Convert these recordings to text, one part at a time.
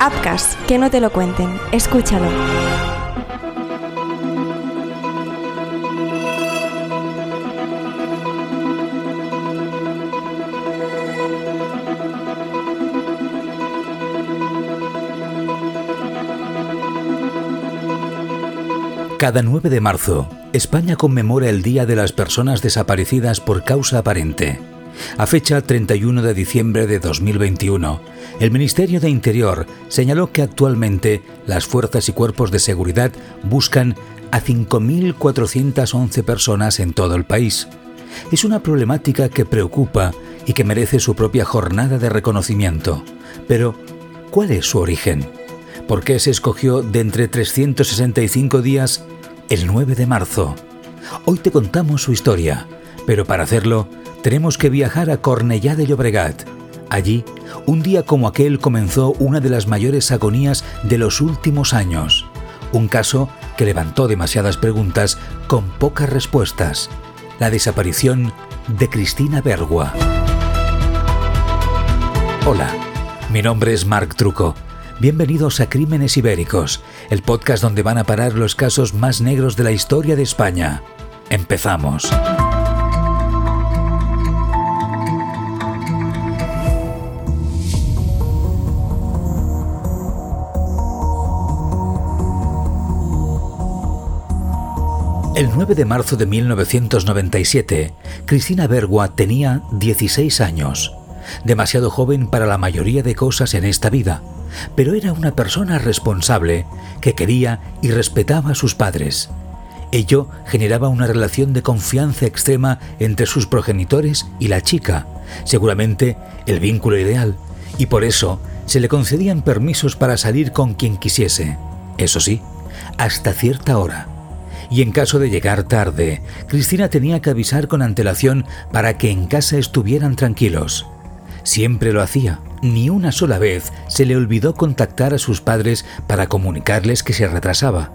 Upcast, que no te lo cuenten. Escúchalo. Cada 9 de marzo, España conmemora el Día de las Personas Desaparecidas por causa aparente. A fecha 31 de diciembre de 2021, el Ministerio de Interior señaló que actualmente las fuerzas y cuerpos de seguridad buscan a 5.411 personas en todo el país. Es una problemática que preocupa y que merece su propia jornada de reconocimiento. Pero, ¿cuál es su origen? ¿Por qué se escogió de entre 365 días el 9 de marzo? Hoy te contamos su historia, pero para hacerlo tenemos que viajar a Cornellá de Llobregat. Allí, un día como aquel comenzó una de las mayores agonías de los últimos años. Un caso que levantó demasiadas preguntas con pocas respuestas. La desaparición de Cristina Bergua. Hola, mi nombre es Marc Truco Bienvenidos a Crímenes Ibéricos, el podcast donde van a parar los casos más negros de la historia de España. Empezamos. El 9 de marzo de 1997, Cristina Bergua tenía 16 años, demasiado joven para la mayoría de cosas en esta vida pero era una persona responsable que quería y respetaba a sus padres. Ello generaba una relación de confianza extrema entre sus progenitores y la chica, seguramente el vínculo ideal, y por eso se le concedían permisos para salir con quien quisiese, eso sí, hasta cierta hora. Y en caso de llegar tarde, Cristina tenía que avisar con antelación para que en casa estuvieran tranquilos. Siempre lo hacía, ni una sola vez se le olvidó contactar a sus padres para comunicarles que se retrasaba,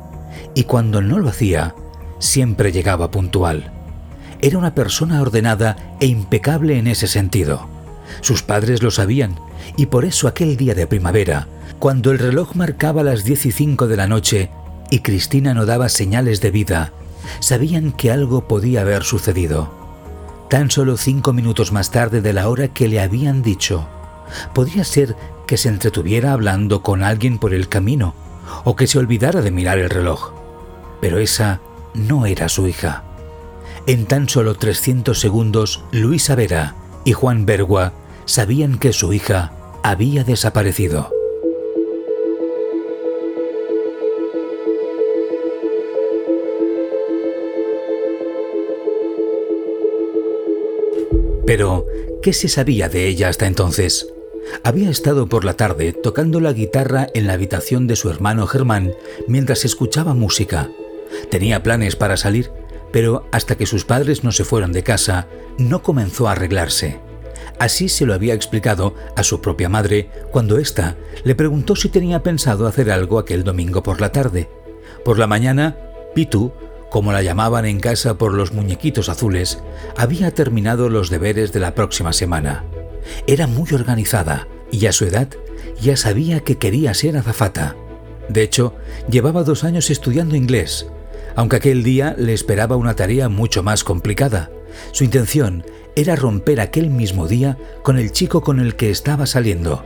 y cuando no lo hacía, siempre llegaba puntual. Era una persona ordenada e impecable en ese sentido. Sus padres lo sabían, y por eso aquel día de primavera, cuando el reloj marcaba las 10 y 5 de la noche y Cristina no daba señales de vida, sabían que algo podía haber sucedido. Tan solo cinco minutos más tarde de la hora que le habían dicho, Podría ser que se entretuviera hablando con alguien por el camino o que se olvidara de mirar el reloj. Pero esa no era su hija. En tan solo 300 segundos, Luisa Vera y Juan Bergua sabían que su hija había desaparecido. Pero, ¿qué se sabía de ella hasta entonces? Había estado por la tarde tocando la guitarra en la habitación de su hermano Germán mientras escuchaba música. Tenía planes para salir, pero hasta que sus padres no se fueron de casa, no comenzó a arreglarse. Así se lo había explicado a su propia madre cuando ésta le preguntó si tenía pensado hacer algo aquel domingo por la tarde. Por la mañana, Pitu, como la llamaban en casa por los muñequitos azules, había terminado los deberes de la próxima semana. Era muy organizada y a su edad ya sabía que quería ser azafata. De hecho, llevaba dos años estudiando inglés, aunque aquel día le esperaba una tarea mucho más complicada. Su intención era romper aquel mismo día con el chico con el que estaba saliendo.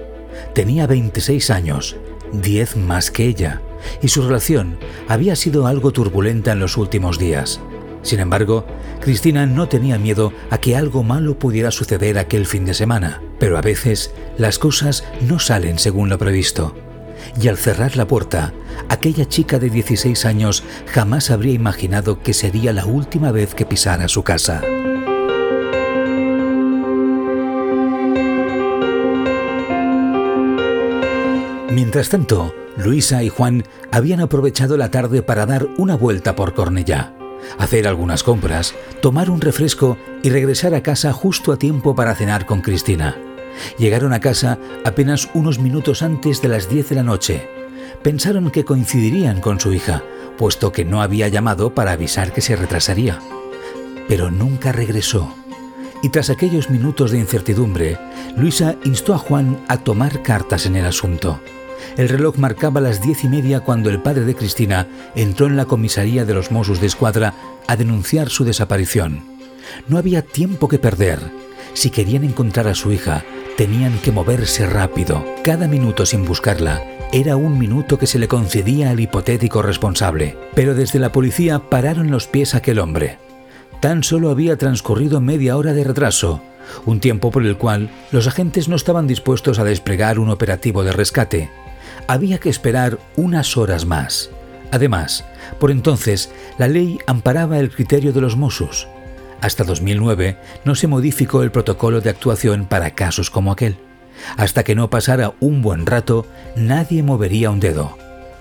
Tenía 26 años, 10 más que ella, y su relación había sido algo turbulenta en los últimos días. Sin embargo, Cristina no tenía miedo a que algo malo pudiera suceder aquel fin de semana, pero a veces las cosas no salen según lo previsto. Y al cerrar la puerta, aquella chica de 16 años jamás habría imaginado que sería la última vez que pisara su casa. Mientras tanto, Luisa y Juan habían aprovechado la tarde para dar una vuelta por Cornellá hacer algunas compras, tomar un refresco y regresar a casa justo a tiempo para cenar con Cristina. Llegaron a casa apenas unos minutos antes de las 10 de la noche. Pensaron que coincidirían con su hija, puesto que no había llamado para avisar que se retrasaría. Pero nunca regresó. Y tras aquellos minutos de incertidumbre, Luisa instó a Juan a tomar cartas en el asunto. El reloj marcaba las diez y media cuando el padre de Cristina entró en la comisaría de los Mossos de Escuadra a denunciar su desaparición. No había tiempo que perder. Si querían encontrar a su hija, tenían que moverse rápido. Cada minuto sin buscarla era un minuto que se le concedía al hipotético responsable. Pero desde la policía pararon los pies a aquel hombre. Tan solo había transcurrido media hora de retraso, un tiempo por el cual los agentes no estaban dispuestos a desplegar un operativo de rescate. Había que esperar unas horas más. Además, por entonces, la ley amparaba el criterio de los Mossos. Hasta 2009 no se modificó el protocolo de actuación para casos como aquel. Hasta que no pasara un buen rato, nadie movería un dedo.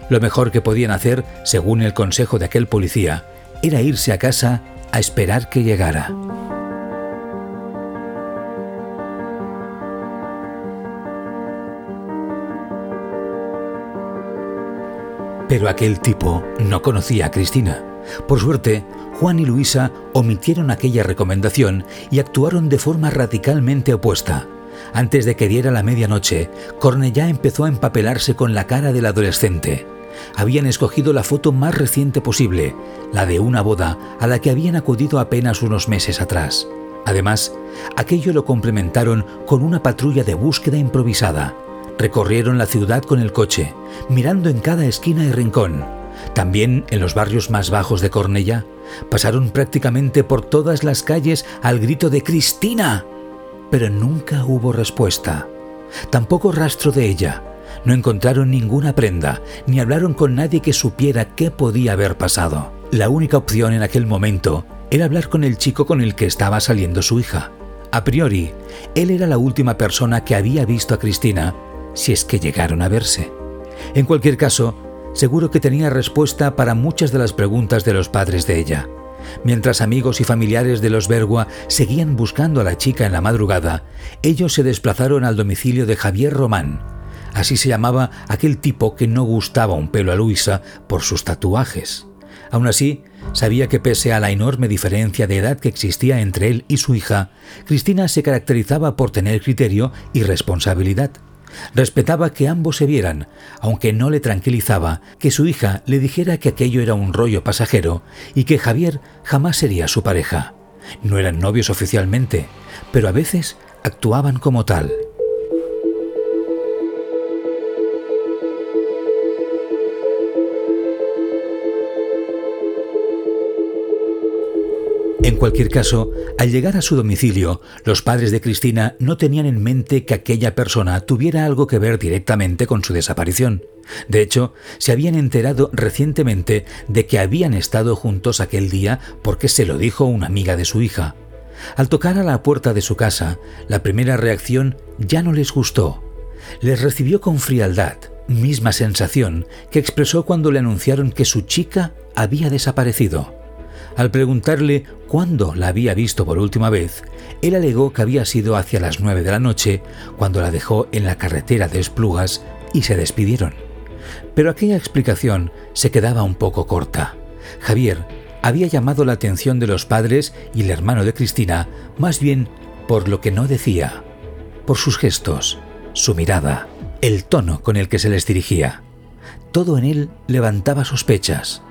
Lo mejor que podían hacer, según el consejo de aquel policía, era irse a casa a esperar que llegara. Pero aquel tipo no conocía a Cristina. Por suerte, Juan y Luisa omitieron aquella recomendación y actuaron de forma radicalmente opuesta. Antes de que diera la medianoche, Cornellá empezó a empapelarse con la cara del adolescente. Habían escogido la foto más reciente posible, la de una boda a la que habían acudido apenas unos meses atrás. Además, aquello lo complementaron con una patrulla de búsqueda improvisada. Recorrieron la ciudad con el coche, mirando en cada esquina y rincón. También en los barrios más bajos de Cornellá. Pasaron prácticamente por todas las calles al grito de Cristina. Pero nunca hubo respuesta. Tampoco rastro de ella. No encontraron ninguna prenda, ni hablaron con nadie que supiera qué podía haber pasado. La única opción en aquel momento era hablar con el chico con el que estaba saliendo su hija. A priori, él era la última persona que había visto a Cristina, si es que llegaron a verse. En cualquier caso, seguro que tenía respuesta para muchas de las preguntas de los padres de ella. Mientras amigos y familiares de los Bergua seguían buscando a la chica en la madrugada, ellos se desplazaron al domicilio de Javier Román. Así se llamaba aquel tipo que no gustaba un pelo a Luisa por sus tatuajes. Aún así, sabía que pese a la enorme diferencia de edad que existía entre él y su hija, Cristina se caracterizaba por tener criterio y responsabilidad. Respetaba que ambos se vieran, aunque no le tranquilizaba que su hija le dijera que aquello era un rollo pasajero y que Javier jamás sería su pareja. No eran novios oficialmente, pero a veces actuaban como tal. En cualquier caso, al llegar a su domicilio, los padres de Cristina no tenían en mente que aquella persona tuviera algo que ver directamente con su desaparición. De hecho, se habían enterado recientemente de que habían estado juntos aquel día porque se lo dijo una amiga de su hija. Al tocar a la puerta de su casa, la primera reacción ya no les gustó. Les recibió con frialdad, misma sensación que expresó cuando le anunciaron que su chica había desaparecido. Al preguntarle cuándo la había visto por última vez, él alegó que había sido hacia las nueve de la noche, cuando la dejó en la carretera de Esplugas y se despidieron. Pero aquella explicación se quedaba un poco corta. Javier había llamado la atención de los padres y el hermano de Cristina más bien por lo que no decía, por sus gestos, su mirada, el tono con el que se les dirigía. Todo en él levantaba sospechas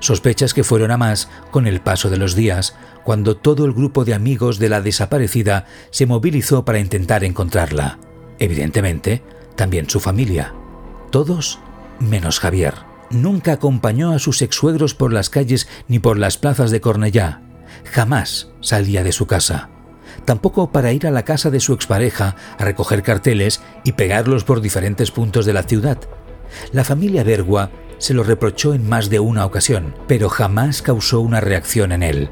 sospechas que fueron a más con el paso de los días, cuando todo el grupo de amigos de la desaparecida se movilizó para intentar encontrarla. Evidentemente, también su familia. Todos menos Javier. Nunca acompañó a sus exsuegros por las calles ni por las plazas de Cornellá. Jamás salía de su casa. Tampoco para ir a la casa de su expareja a recoger carteles y pegarlos por diferentes puntos de la ciudad. La familia Bergua se lo reprochó en más de una ocasión, pero jamás causó una reacción en él.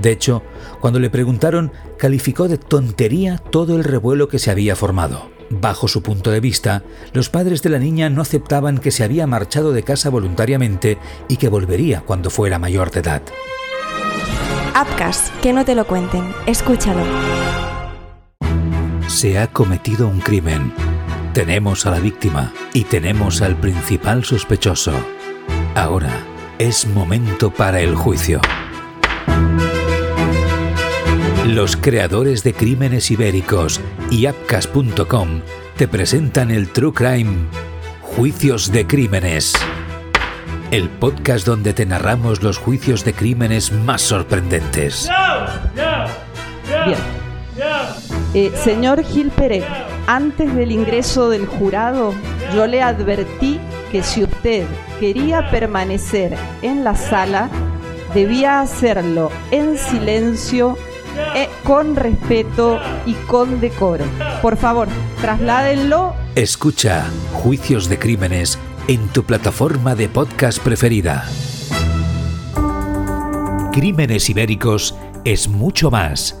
De hecho, cuando le preguntaron, calificó de tontería todo el revuelo que se había formado. Bajo su punto de vista, los padres de la niña no aceptaban que se había marchado de casa voluntariamente y que volvería cuando fuera mayor de edad. Upcast, que no te lo cuenten, escúchalo. Se ha cometido un crimen tenemos a la víctima y tenemos al principal sospechoso. Ahora es momento para el juicio. Los creadores de Crímenes Ibéricos y Apcas.com te presentan el True Crime Juicios de Crímenes. El podcast donde te narramos los juicios de crímenes más sorprendentes. Bien. Eh, señor Gil Pérez, antes del ingreso del jurado, yo le advertí que si usted quería permanecer en la sala, debía hacerlo en silencio, eh, con respeto y con decoro. Por favor, trasládenlo. Escucha Juicios de Crímenes en tu plataforma de podcast preferida. Crímenes Ibéricos es mucho más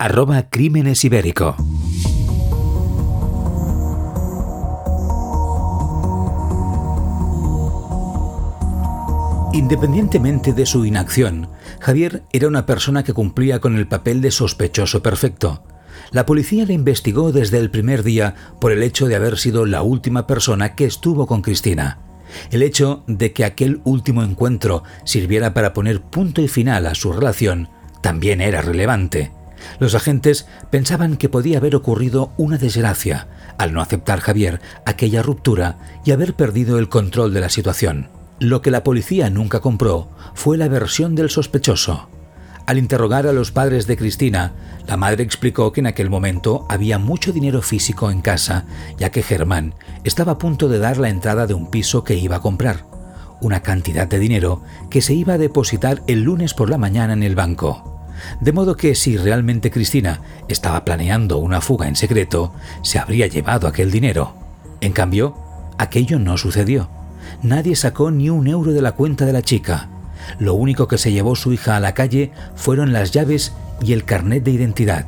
arroba Crímenes Ibérico. Independientemente de su inacción, Javier era una persona que cumplía con el papel de sospechoso perfecto. La policía le investigó desde el primer día por el hecho de haber sido la última persona que estuvo con Cristina. El hecho de que aquel último encuentro sirviera para poner punto y final a su relación también era relevante. Los agentes pensaban que podía haber ocurrido una desgracia al no aceptar Javier aquella ruptura y haber perdido el control de la situación. Lo que la policía nunca compró fue la versión del sospechoso. Al interrogar a los padres de Cristina, la madre explicó que en aquel momento había mucho dinero físico en casa, ya que Germán estaba a punto de dar la entrada de un piso que iba a comprar, una cantidad de dinero que se iba a depositar el lunes por la mañana en el banco. De modo que si realmente Cristina estaba planeando una fuga en secreto, se habría llevado aquel dinero. En cambio, aquello no sucedió. Nadie sacó ni un euro de la cuenta de la chica. Lo único que se llevó su hija a la calle fueron las llaves y el carnet de identidad.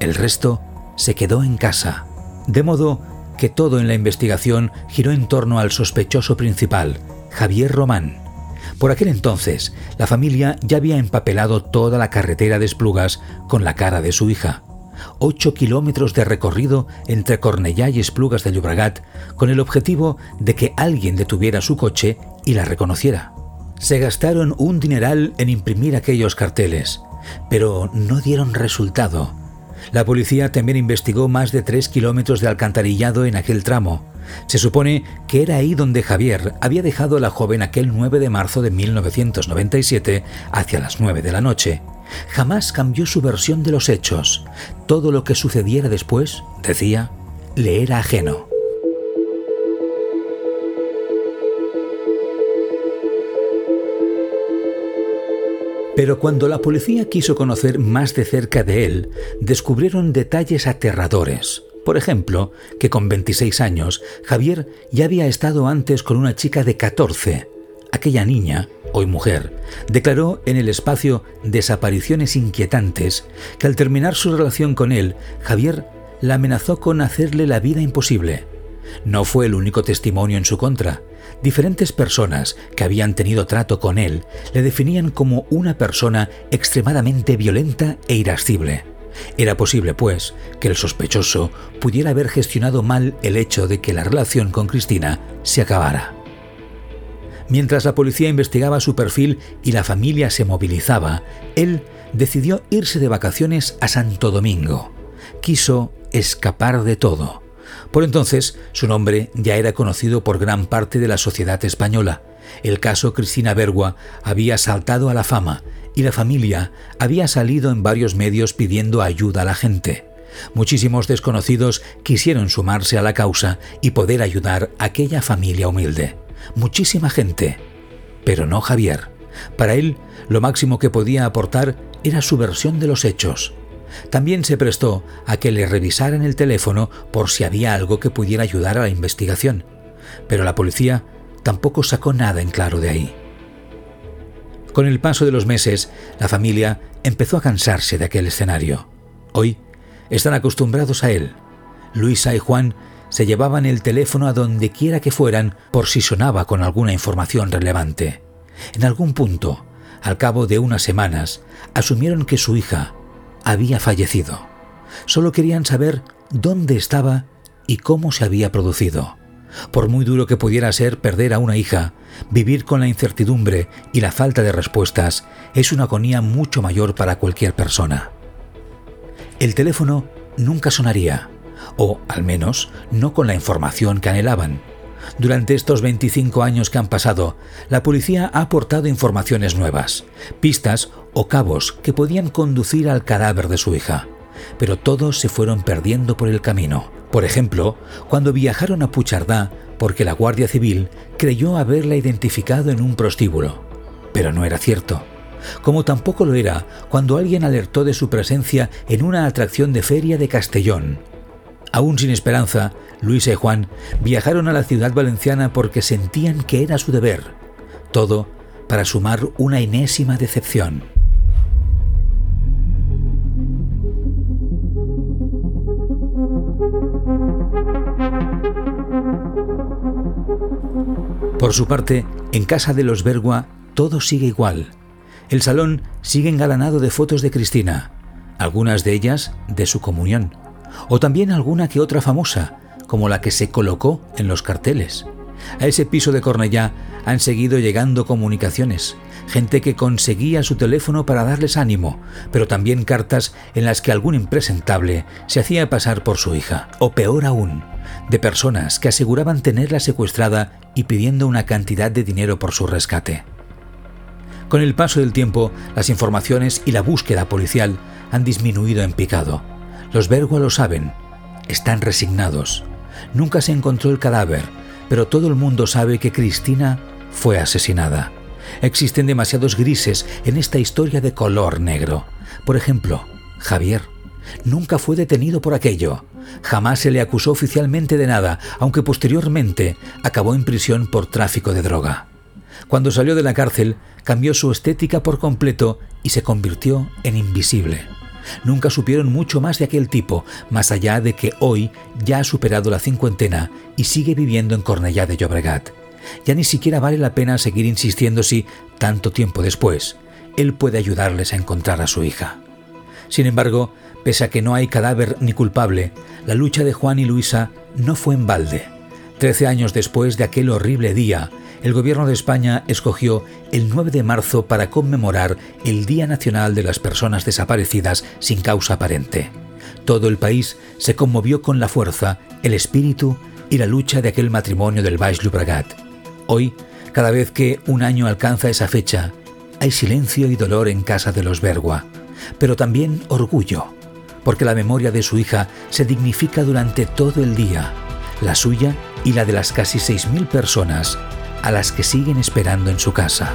El resto se quedó en casa. De modo que todo en la investigación giró en torno al sospechoso principal, Javier Román. Por aquel entonces, la familia ya había empapelado toda la carretera de Esplugas con la cara de su hija. Ocho kilómetros de recorrido entre Cornellá y Esplugas de Llobregat con el objetivo de que alguien detuviera su coche y la reconociera. Se gastaron un dineral en imprimir aquellos carteles, pero no dieron resultado. La policía también investigó más de tres kilómetros de alcantarillado en aquel tramo, se supone que era ahí donde Javier había dejado a la joven aquel 9 de marzo de 1997 hacia las 9 de la noche. Jamás cambió su versión de los hechos. Todo lo que sucediera después, decía, le era ajeno. Pero cuando la policía quiso conocer más de cerca de él, descubrieron detalles aterradores. Por ejemplo, que con 26 años, Javier ya había estado antes con una chica de 14. Aquella niña, hoy mujer, declaró en el espacio Desapariciones Inquietantes que al terminar su relación con él, Javier la amenazó con hacerle la vida imposible. No fue el único testimonio en su contra. Diferentes personas que habían tenido trato con él le definían como una persona extremadamente violenta e irascible. Era posible, pues, que el sospechoso pudiera haber gestionado mal el hecho de que la relación con Cristina se acabara. Mientras la policía investigaba su perfil y la familia se movilizaba, él decidió irse de vacaciones a Santo Domingo. Quiso escapar de todo. Por entonces, su nombre ya era conocido por gran parte de la sociedad española. El caso Cristina Bergua había saltado a la fama y la familia había salido en varios medios pidiendo ayuda a la gente. Muchísimos desconocidos quisieron sumarse a la causa y poder ayudar a aquella familia humilde. Muchísima gente. Pero no Javier. Para él, lo máximo que podía aportar era su versión de los hechos. También se prestó a que le revisaran el teléfono por si había algo que pudiera ayudar a la investigación. Pero la policía tampoco sacó nada en claro de ahí. Con el paso de los meses, la familia empezó a cansarse de aquel escenario. Hoy están acostumbrados a él. Luisa y Juan se llevaban el teléfono a donde quiera que fueran por si sonaba con alguna información relevante. En algún punto, al cabo de unas semanas, asumieron que su hija había fallecido. Solo querían saber dónde estaba y cómo se había producido. Por muy duro que pudiera ser perder a una hija, vivir con la incertidumbre y la falta de respuestas es una agonía mucho mayor para cualquier persona. El teléfono nunca sonaría, o al menos no con la información que anhelaban. Durante estos 25 años que han pasado, la policía ha aportado informaciones nuevas, pistas o cabos que podían conducir al cadáver de su hija, pero todos se fueron perdiendo por el camino. Por ejemplo, cuando viajaron a Puchardá porque la Guardia Civil creyó haberla identificado en un prostíbulo, pero no era cierto como tampoco lo era cuando alguien alertó de su presencia en una atracción de feria de Castellón. Aún sin esperanza, Luisa y Juan viajaron a la ciudad valenciana porque sentían que era su deber. Todo para sumar una enésima decepción. Por su parte, en casa de los Bergua todo sigue igual. El salón sigue engalanado de fotos de Cristina, algunas de ellas de su comunión, o también alguna que otra famosa, como la que se colocó en los carteles. A ese piso de Cornellá han seguido llegando comunicaciones, gente que conseguía su teléfono para darles ánimo, pero también cartas en las que algún impresentable se hacía pasar por su hija, o peor aún, de personas que aseguraban tenerla secuestrada y pidiendo una cantidad de dinero por su rescate. Con el paso del tiempo, las informaciones y la búsqueda policial han disminuido en picado. Los Bergua lo saben, están resignados. Nunca se encontró el cadáver, pero todo el mundo sabe que Cristina fue asesinada. Existen demasiados grises en esta historia de color negro. Por ejemplo, Javier nunca fue detenido por aquello. Jamás se le acusó oficialmente de nada, aunque posteriormente acabó en prisión por tráfico de droga. Cuando salió de la cárcel, cambió su estética por completo y se convirtió en invisible. Nunca supieron mucho más de aquel tipo, más allá de que hoy ya ha superado la cincuentena y sigue viviendo en Cornellá de Llobregat. Ya ni siquiera vale la pena seguir insistiendo si, tanto tiempo después, él puede ayudarles a encontrar a su hija. Sin embargo, pese a que no hay cadáver ni culpable, la lucha de Juan y Luisa no fue en balde. Trece años después de aquel horrible día, el Gobierno de España escogió el 9 de marzo para conmemorar el Día Nacional de las Personas Desaparecidas sin causa aparente. Todo el país se conmovió con la fuerza, el espíritu y la lucha de aquel matrimonio del Baix Llobregat. Hoy, cada vez que un año alcanza esa fecha, hay silencio y dolor en casa de los Bergua, pero también orgullo, porque la memoria de su hija se dignifica durante todo el día, la suya y la de las casi 6.000 personas a las que siguen esperando en su casa.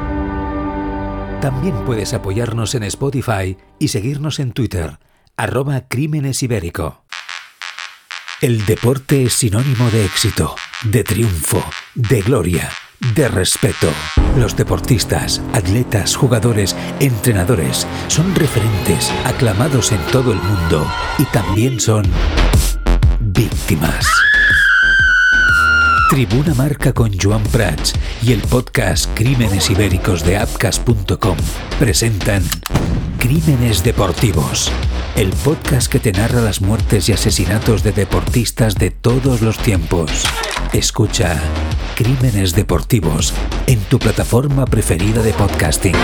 También puedes apoyarnos en Spotify y seguirnos en Twitter, arroba Crímenes Ibérico. El deporte es sinónimo de éxito, de triunfo, de gloria, de respeto. Los deportistas, atletas, jugadores, entrenadores son referentes, aclamados en todo el mundo y también son víctimas. Tribuna Marca con Joan Prats y el podcast Crímenes Ibéricos de Apcas.com presentan Crímenes Deportivos, el podcast que te narra las muertes y asesinatos de deportistas de todos los tiempos. Escucha Crímenes Deportivos en tu plataforma preferida de podcasting.